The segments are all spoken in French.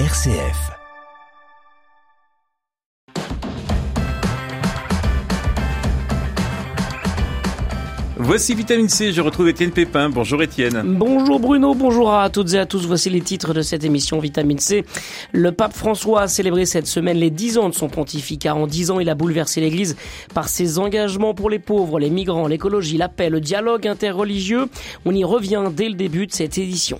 RCF. Voici Vitamine C, je retrouve Étienne Pépin. Bonjour Étienne. Bonjour Bruno, bonjour à toutes et à tous. Voici les titres de cette émission Vitamine C. Le pape François a célébré cette semaine les 10 ans de son pontificat. En 10 ans, il a bouleversé l'Église par ses engagements pour les pauvres, les migrants, l'écologie, la paix, le dialogue interreligieux. On y revient dès le début de cette édition.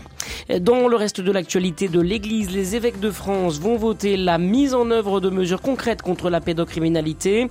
Dans le reste de l'actualité de l'Église, les évêques de France vont voter la mise en œuvre de mesures concrètes contre la pédocriminalité.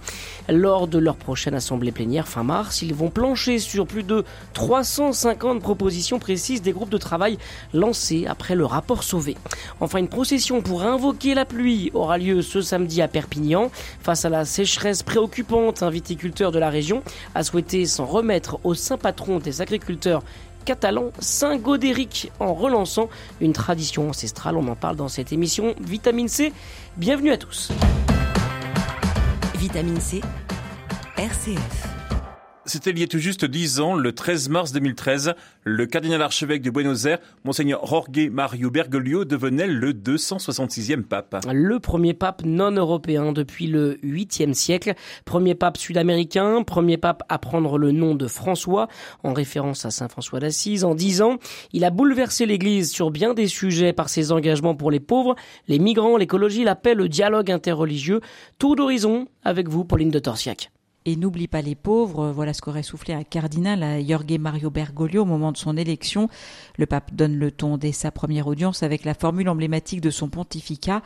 Lors de leur prochaine assemblée plénière fin mars, ils vont plancher sur plus de 350 propositions précises des groupes de travail lancés après le rapport Sauvé. Enfin, une procession pour invoquer la pluie aura lieu ce samedi à Perpignan. Face à la sécheresse préoccupante, un viticulteur de la région a souhaité s'en remettre au saint patron des agriculteurs catalan Saint Godéric en relançant une tradition ancestrale. On en parle dans cette émission Vitamine C. Bienvenue à tous. Vitamine C, RCF. C'était il y a tout juste dix ans, le 13 mars 2013, le cardinal archevêque de Buenos Aires, Monseigneur Jorge Mario Bergoglio, devenait le 266e pape. Le premier pape non européen depuis le 8e siècle, premier pape sud-américain, premier pape à prendre le nom de François, en référence à Saint François d'Assise. En dix ans, il a bouleversé l'Église sur bien des sujets par ses engagements pour les pauvres, les migrants, l'écologie, la paix, le dialogue interreligieux. Tour d'horizon avec vous, Pauline de Torsiac. Et n'oublie pas les pauvres, voilà ce qu'aurait soufflé un cardinal à Jorge Mario Bergoglio au moment de son élection. Le pape donne le ton dès sa première audience avec la formule emblématique de son pontificat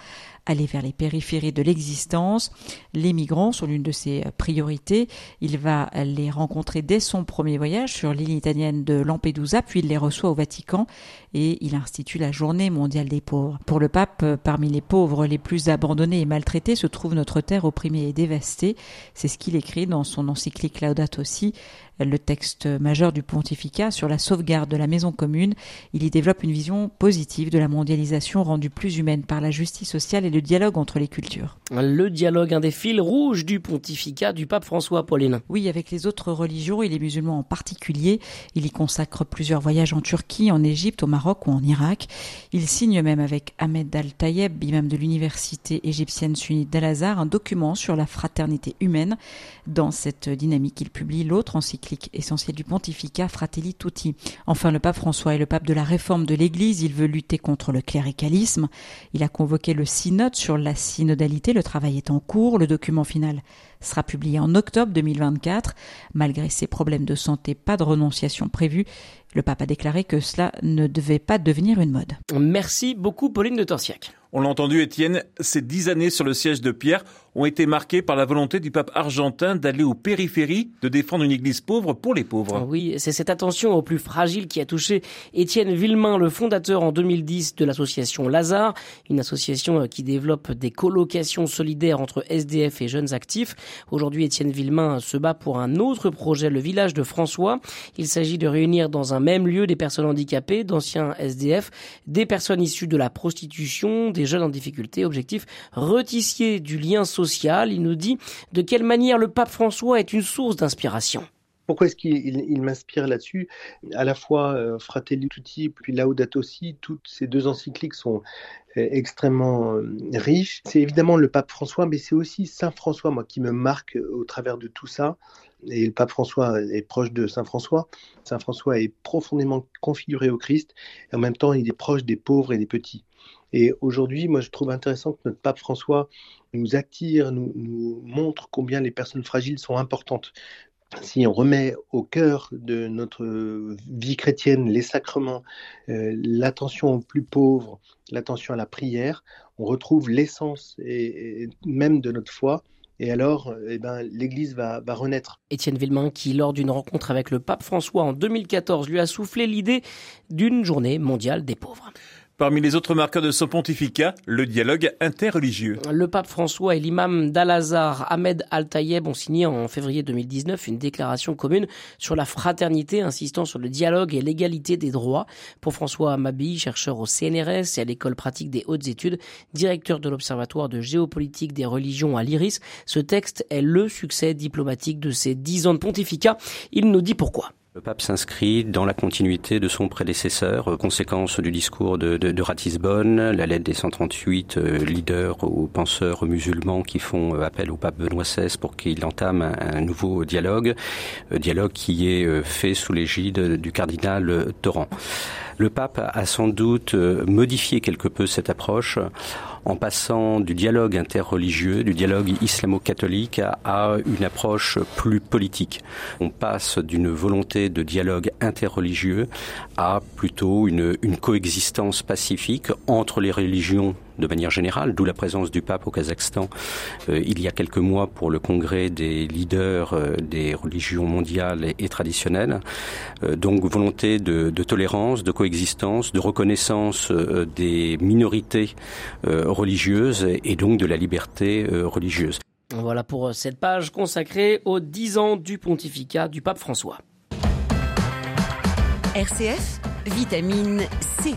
aller vers les périphéries de l'existence. Les migrants sont l'une de ses priorités. Il va les rencontrer dès son premier voyage sur l'île italienne de Lampedusa, puis il les reçoit au Vatican et il institue la journée mondiale des pauvres. Pour le pape, parmi les pauvres les plus abandonnés et maltraités se trouve notre terre opprimée et dévastée. C'est ce qu'il écrit dans son encyclique Laudato Si le texte majeur du pontificat sur la sauvegarde de la maison commune. Il y développe une vision positive de la mondialisation rendue plus humaine par la justice sociale et le dialogue entre les cultures. Le dialogue, un des fils rouges du pontificat du pape François Pauline. Oui, avec les autres religions et les musulmans en particulier. Il y consacre plusieurs voyages en Turquie, en Égypte, au Maroc ou en Irak. Il signe même avec Ahmed Al-Tayeb, imam de l'université égyptienne sunnite d'Al-Azhar, un document sur la fraternité humaine. Dans cette dynamique, il publie l'autre encyclique essentiel du pontificat Fratelli Tutti. Enfin, le pape François est le pape de la réforme de l'Église. Il veut lutter contre le cléricalisme. Il a convoqué le synode sur la synodalité. Le travail est en cours. Le document final sera publié en octobre 2024. Malgré ses problèmes de santé, pas de renonciation prévue. Le pape a déclaré que cela ne devait pas devenir une mode. Merci beaucoup Pauline de Torsiac. On l'a entendu Étienne, ces dix années sur le siège de Pierre ont été marqués par la volonté du pape argentin d'aller aux périphéries, de défendre une église pauvre pour les pauvres. Oui, c'est cette attention aux plus fragiles qui a touché Étienne Villemain, le fondateur en 2010 de l'association Lazare, une association qui développe des colocations solidaires entre SDF et jeunes actifs. Aujourd'hui, Étienne Villemain se bat pour un autre projet, le village de François. Il s'agit de réunir dans un même lieu des personnes handicapées, d'anciens SDF, des personnes issues de la prostitution, des jeunes en difficulté. Objectif, retissier du lien social il nous dit de quelle manière le pape François est une source d'inspiration. Pourquoi est-ce qu'il m'inspire là-dessus? À la fois euh, Fratelli Tutti puis Laudato Si, toutes ces deux encycliques sont euh, extrêmement euh, riches. C'est évidemment le pape François, mais c'est aussi Saint François, moi, qui me marque au travers de tout ça. Et le pape François est proche de Saint François. Saint François est profondément configuré au Christ, et en même temps, il est proche des pauvres et des petits. Et aujourd'hui, moi, je trouve intéressant que notre pape François nous attire, nous, montre combien les personnes fragiles sont importantes. Si on remet au cœur de notre vie chrétienne les sacrements, euh, l'attention aux plus pauvres, l'attention à la prière, on retrouve l'essence même de notre foi. Et alors, eh ben, l'Église va, va renaître. Étienne Villemain, qui, lors d'une rencontre avec le pape François en 2014, lui a soufflé l'idée d'une journée mondiale des pauvres. Parmi les autres marqueurs de son pontificat, le dialogue interreligieux. Le pape François et l'imam d'Al-Azhar Ahmed Al-Tayeb ont signé en février 2019 une déclaration commune sur la fraternité insistant sur le dialogue et l'égalité des droits. Pour François Amabi, chercheur au CNRS et à l'école pratique des hautes études, directeur de l'Observatoire de géopolitique des religions à l'IRIS, ce texte est le succès diplomatique de ces dix ans de pontificat. Il nous dit pourquoi. Le pape s'inscrit dans la continuité de son prédécesseur, euh, conséquence du discours de, Ratisbonne, la lettre des 138 euh, leaders ou penseurs musulmans qui font euh, appel au pape Benoît XVI pour qu'il entame un, nouveau dialogue, dialogue qui est fait sous l'égide du cardinal Torrent. Le pape a sans doute modifié quelque peu cette approche en passant du dialogue interreligieux, du dialogue islamo-catholique à une approche plus politique. On passe d'une volonté de dialogue interreligieux à plutôt une, une coexistence pacifique entre les religions de manière générale, d'où la présence du pape au Kazakhstan euh, il y a quelques mois pour le congrès des leaders euh, des religions mondiales et, traditionnelles. Euh, donc volonté de, de, tolérance, de coexistence, de reconnaissance des minorités religieuses et donc de la liberté religieuse. Voilà pour cette page consacrée aux 10 ans du pontificat du pape François. RCF, vitamine C.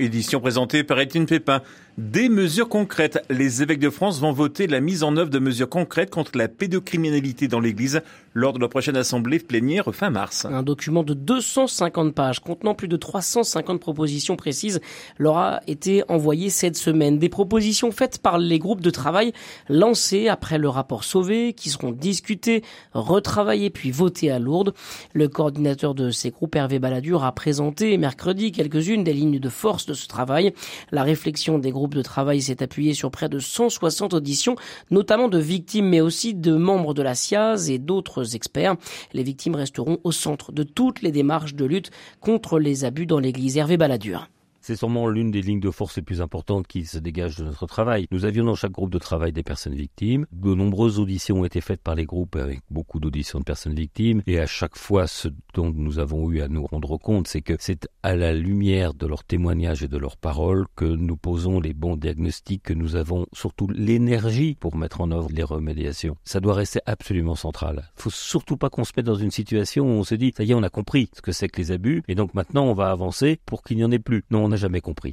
Édition présentée par Étienne Pépin. Des mesures concrètes. Les évêques de France vont voter la mise en œuvre de mesures concrètes contre la pédocriminalité dans l'Église lors de la prochaine assemblée plénière fin mars. Un document de 250 pages contenant plus de 350 propositions précises leur a été envoyé cette semaine. Des propositions faites par les groupes de travail lancés après le rapport Sauvé qui seront discutés, retravaillés puis votés à Lourdes. Le coordinateur de ces groupes, Hervé Balladur, a présenté mercredi quelques-unes des lignes de force de ce travail. La réflexion des groupes de travail s'est appuyé sur près de 160 auditions, notamment de victimes, mais aussi de membres de la SIAZ et d'autres experts. Les victimes resteront au centre de toutes les démarches de lutte contre les abus dans l'église. Hervé Balladur. C'est sûrement l'une des lignes de force les plus importantes qui se dégagent de notre travail. Nous avions dans chaque groupe de travail des personnes victimes. De nombreuses auditions ont été faites par les groupes avec beaucoup d'auditions de personnes victimes. Et à chaque fois, ce dont nous avons eu à nous rendre compte, c'est que c'est à la lumière de leurs témoignages et de leurs paroles que nous posons les bons diagnostics, que nous avons surtout l'énergie pour mettre en œuvre les remédiations. Ça doit rester absolument central. Faut surtout pas qu'on se mette dans une situation où on se dit, ça y est, on a compris ce que c'est que les abus, et donc maintenant on va avancer pour qu'il n'y en ait plus. Non, n'a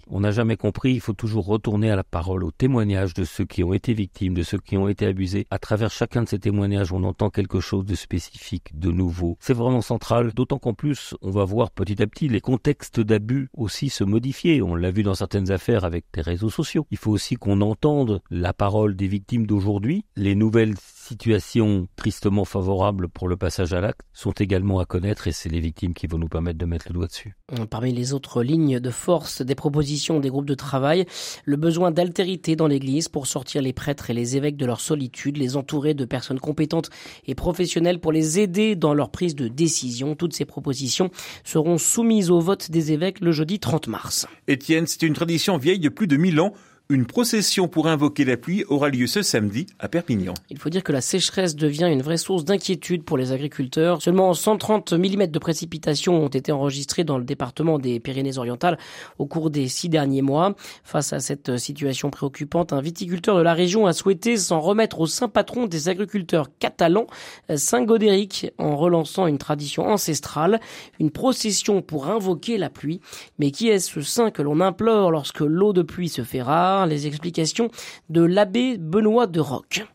On n'a jamais compris, il faut toujours retourner à la parole, au témoignage de ceux qui ont été victimes, de ceux qui ont été abusés. À travers chacun de ces témoignages, on entend quelque chose de spécifique, de nouveau. C'est vraiment central, d'autant qu'en plus, on va voir petit à petit les contextes d'abus aussi se modifier. On l'a vu dans certaines affaires avec des réseaux sociaux. Il faut aussi qu'on entende la parole des victimes d'aujourd'hui, les nouvelles situations tristement favorables pour le passage à l'acte sont également à connaître et c'est les victimes qui vont nous permettre de mettre le doigt dessus. Parmi les autres lignes de force des propositions des groupes de travail, le besoin d'altérité dans l'Église pour sortir les prêtres et les évêques de leur solitude, les entourer de personnes compétentes et professionnelles pour les aider dans leur prise de décision. Toutes ces propositions seront soumises au vote des évêques le jeudi 30 mars. Étienne, c'est une tradition vieille de plus de 1000 ans. Une procession pour invoquer la pluie aura lieu ce samedi à Perpignan. Il faut dire que la sécheresse devient une vraie source d'inquiétude pour les agriculteurs. Seulement 130 mm de précipitations ont été enregistrés dans le département des Pyrénées-Orientales au cours des six derniers mois. Face à cette situation préoccupante, un viticulteur de la région a souhaité s'en remettre au saint patron des agriculteurs catalans, Saint Godéric, en relançant une tradition ancestrale, une procession pour invoquer la pluie. Mais qui est ce saint que l'on implore lorsque l'eau de pluie se fait rare? Les explications de l'abbé Benoît de Roc.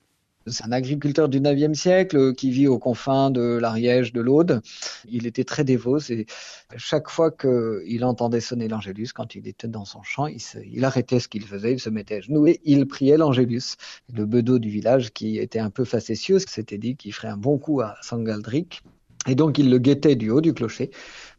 C'est un agriculteur du 9e siècle qui vit aux confins de l'Ariège, de l'Aude. Il était très dévot. Et chaque fois qu'il entendait sonner l'Angélus, quand il était dans son champ, il, arrêtait ce qu'il faisait, il se mettait à genoux et il priait l'Angélus. Le bedeau du village, qui était un peu facétieux, s'était dit qu'il ferait un bon coup à Sangaldric. Et donc il le guettait du haut du clocher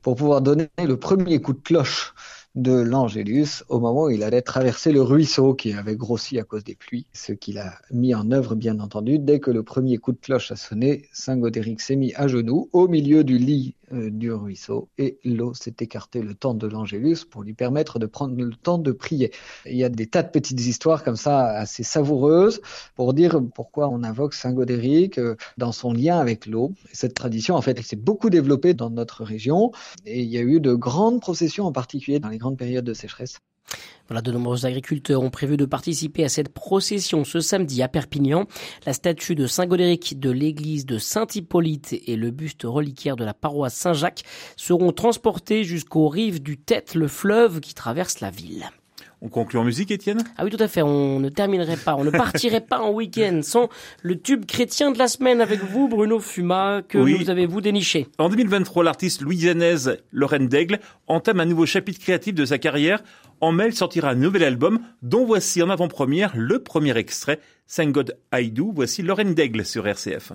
pour pouvoir donner le premier coup de cloche de l'Angélus au moment où il allait traverser le ruisseau qui avait grossi à cause des pluies, ce qu'il a mis en œuvre bien entendu. Dès que le premier coup de cloche a sonné, Saint Godéric s'est mis à genoux au milieu du lit euh, du ruisseau et l'eau s'est écartée le temps de l'Angélus pour lui permettre de prendre le temps de prier. Il y a des tas de petites histoires comme ça assez savoureuses pour dire pourquoi on invoque Saint Godéric euh, dans son lien avec l'eau. Cette tradition, en fait, s'est beaucoup développée dans notre région et il y a eu de grandes processions, en particulier dans les de sécheresse. Voilà, de nombreux agriculteurs ont prévu de participer à cette procession ce samedi à Perpignan. La statue de Saint Godéric de l'église de Saint-Hippolyte et le buste reliquaire de la paroisse Saint-Jacques seront transportés jusqu'aux rives du Tête, le fleuve qui traverse la ville. On conclut en musique, Étienne? Ah oui, tout à fait. On ne terminerait pas, on ne partirait pas en week-end sans le tube chrétien de la semaine avec vous, Bruno Fuma, que Oui. nous avez-vous déniché. En 2023, l'artiste louisianaise Lorraine Daigle entame un nouveau chapitre créatif de sa carrière. En mai, elle sortira un nouvel album, dont voici en avant-première le premier extrait, Thank God I Do. Voici Lorraine Daigle sur RCF.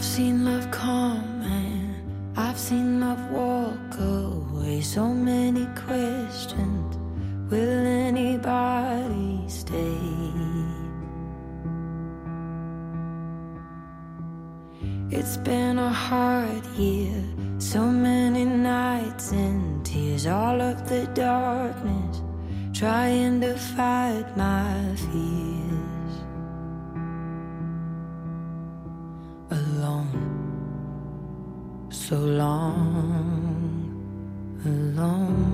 I've seen love come and I've seen love walk away. So many questions. Will anybody stay? It's been a hard year. So many nights and tears. All of the darkness. Trying to fight my fears. So long alone.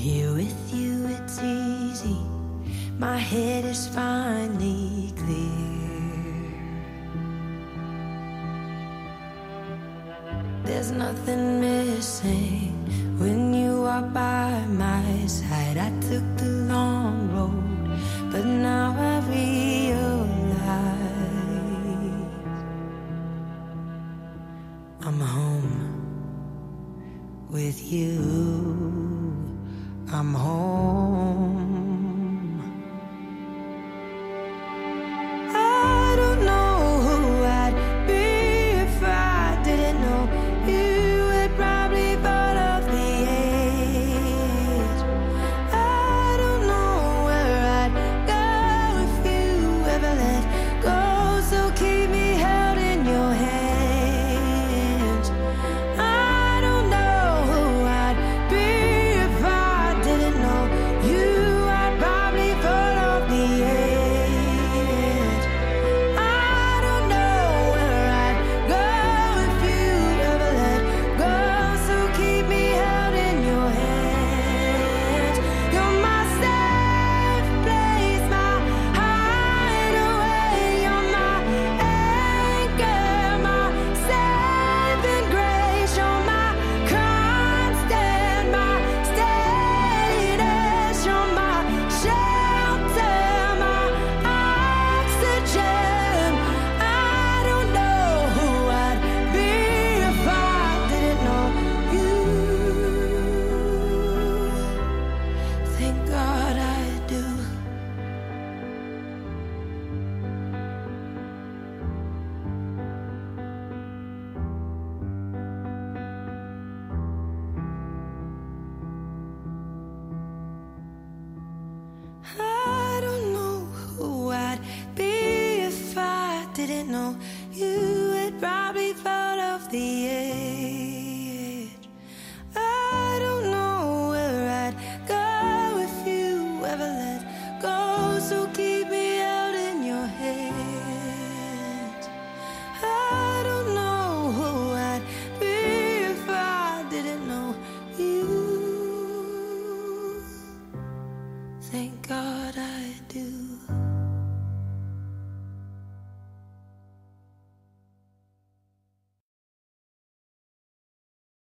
Here with you, it's easy. My head is finally clear. There's nothing missing when you are by my side. I took the long road, but now I realize. I'm home with you. I'm home.